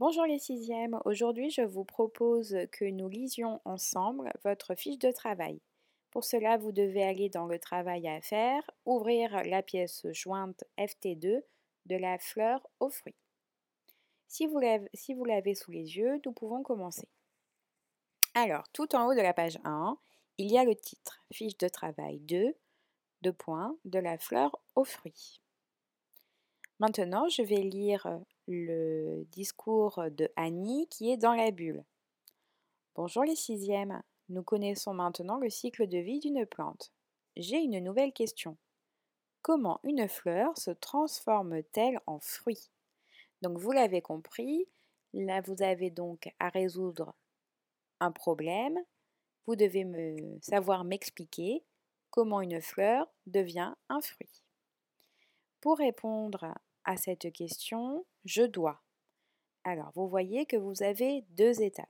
Bonjour les sixièmes, aujourd'hui je vous propose que nous lisions ensemble votre fiche de travail. Pour cela, vous devez aller dans le travail à faire, ouvrir la pièce jointe FT2 de la fleur aux fruits. Si vous l'avez sous les yeux, nous pouvons commencer. Alors, tout en haut de la page 1, il y a le titre Fiche de travail 2, de points, de la fleur aux fruits. Maintenant, je vais lire le discours de Annie qui est dans la bulle. Bonjour les sixièmes, nous connaissons maintenant le cycle de vie d'une plante. J'ai une nouvelle question. Comment une fleur se transforme-t-elle en fruit? Donc vous l'avez compris, là vous avez donc à résoudre un problème. Vous devez savoir m'expliquer comment une fleur devient un fruit. Pour répondre à cette question, je dois. Alors, vous voyez que vous avez deux étapes.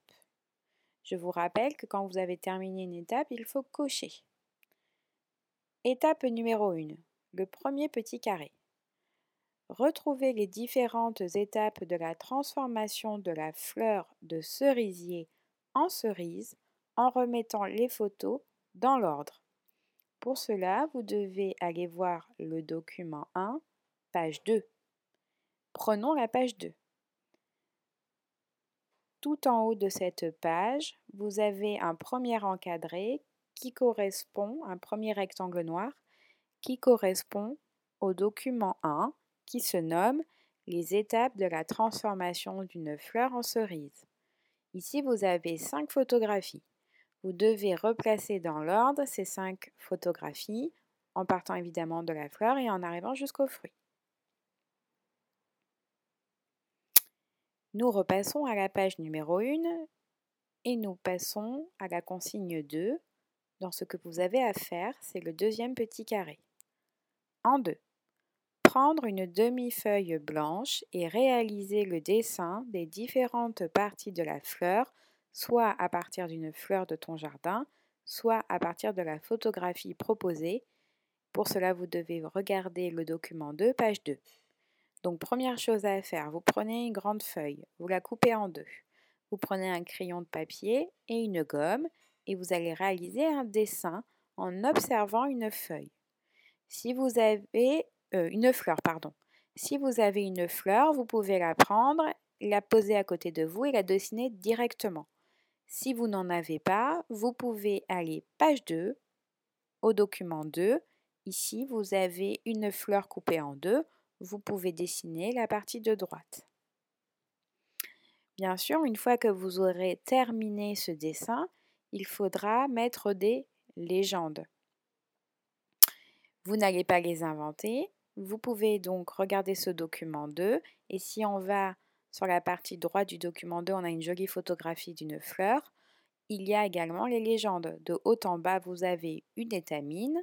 Je vous rappelle que quand vous avez terminé une étape, il faut cocher. Étape numéro 1. Le premier petit carré. Retrouvez les différentes étapes de la transformation de la fleur de cerisier en cerise en remettant les photos dans l'ordre. Pour cela, vous devez aller voir le document 1, page 2. Prenons la page 2. Tout en haut de cette page, vous avez un premier encadré qui correspond, un premier rectangle noir, qui correspond au document 1 qui se nomme Les étapes de la transformation d'une fleur en cerise. Ici, vous avez cinq photographies. Vous devez replacer dans l'ordre ces cinq photographies en partant évidemment de la fleur et en arrivant jusqu'au fruit. Nous repassons à la page numéro 1 et nous passons à la consigne 2. Dans ce que vous avez à faire, c'est le deuxième petit carré. En 2. Prendre une demi-feuille blanche et réaliser le dessin des différentes parties de la fleur, soit à partir d'une fleur de ton jardin, soit à partir de la photographie proposée. Pour cela, vous devez regarder le document 2, page 2. Donc première chose à faire, vous prenez une grande feuille, vous la coupez en deux. Vous prenez un crayon de papier et une gomme et vous allez réaliser un dessin en observant une feuille. Si vous avez euh, une fleur, pardon. Si vous avez une fleur, vous pouvez la prendre, la poser à côté de vous et la dessiner directement. Si vous n'en avez pas, vous pouvez aller page 2 au document 2. Ici, vous avez une fleur coupée en deux vous pouvez dessiner la partie de droite. Bien sûr, une fois que vous aurez terminé ce dessin, il faudra mettre des légendes. Vous n'allez pas les inventer. Vous pouvez donc regarder ce document 2 et si on va sur la partie droite du document 2, on a une jolie photographie d'une fleur. Il y a également les légendes. De haut en bas, vous avez une étamine,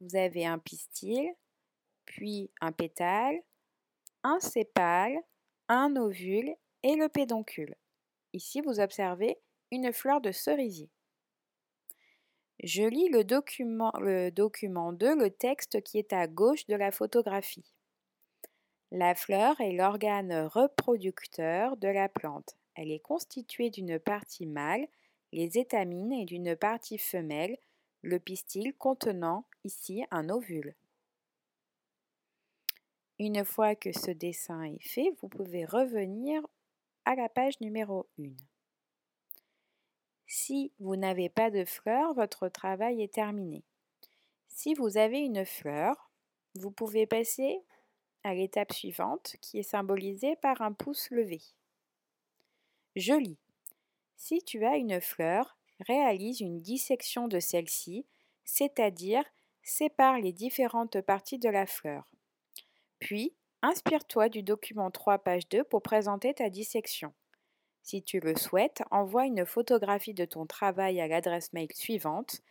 vous avez un pistil, puis un pétale, un sépale, un ovule et le pédoncule. Ici, vous observez une fleur de cerisier. Je lis le document, le document 2, le texte qui est à gauche de la photographie. La fleur est l'organe reproducteur de la plante. Elle est constituée d'une partie mâle, les étamines, et d'une partie femelle, le pistil contenant ici un ovule. Une fois que ce dessin est fait, vous pouvez revenir à la page numéro 1. Si vous n'avez pas de fleur, votre travail est terminé. Si vous avez une fleur, vous pouvez passer à l'étape suivante qui est symbolisée par un pouce levé. Je lis. Si tu as une fleur, réalise une dissection de celle-ci, c'est-à-dire sépare les différentes parties de la fleur. Puis, inspire-toi du document 3 page 2 pour présenter ta dissection. Si tu le souhaites, envoie une photographie de ton travail à l'adresse mail suivante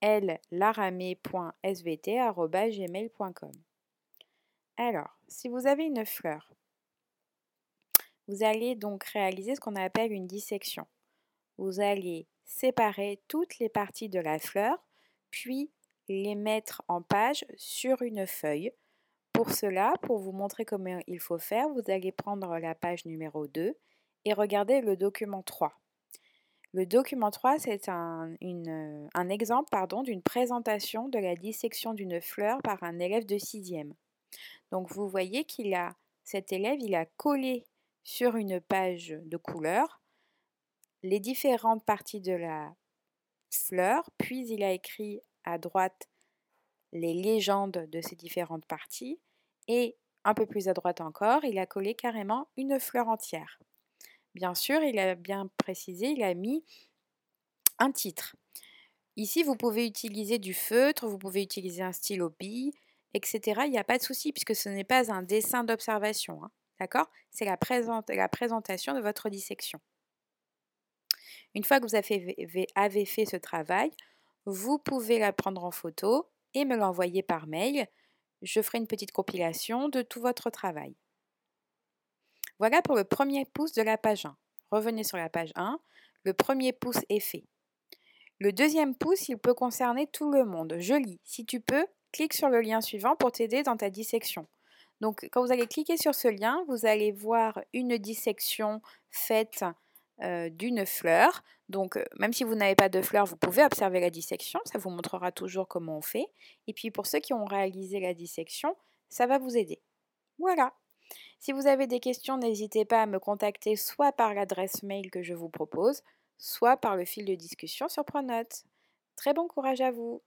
llaramé.svt.gmail.com Alors, si vous avez une fleur, vous allez donc réaliser ce qu'on appelle une dissection. Vous allez séparer toutes les parties de la fleur, puis les mettre en page sur une feuille Pour cela, pour vous montrer comment il faut faire, vous allez prendre la page numéro 2 et regarder le document 3. Le document 3, c'est un, exemple d'une présentation de la dissection d'une fleur par un élève de 6e. Donc vous voyez qu'il a, cet élève, il a collé sur une page de couleur les différentes parties de la fleur, puis il a écrit à droite les légendes de ces différentes parties et un peu plus à droite encore, il a collé carrément une fleur entière. Bien sûr, il a bien précisé, il a mis un titre. Ici, vous pouvez utiliser du feutre, vous pouvez utiliser un stylo bille, etc. Il n'y a pas de souci puisque ce n'est pas un dessin d'observation. Hein. D'accord? C'est la, présentation de votre dissection. Une fois que vous avez fait ce travail, vous pouvez la prendre en photo et me l'envoyer par mail. Je ferai une petite compilation de tout votre travail. Voilà pour le premier pouce de la page 1. Revenez sur la page 1. Le premier pouce est fait. Le deuxième pouce, il peut concerner tout le monde. Je lis. Si tu peux, clique sur le lien suivant pour t'aider dans ta dissection. Donc, quand vous allez cliquer sur ce lien, vous allez voir une dissection faite d'une fleur. Donc, euh, même si vous n'avez pas de fleur, vous pouvez observer la dissection. Ça vous montrera toujours comment on fait. Et puis, pour ceux qui ont réalisé la dissection, ça va vous aider. Voilà. Si vous avez des questions, n'hésitez pas à me contacter soit par l'adresse mail que je vous propose, soit par le fil de discussion sur Pronote. Très bon courage à vous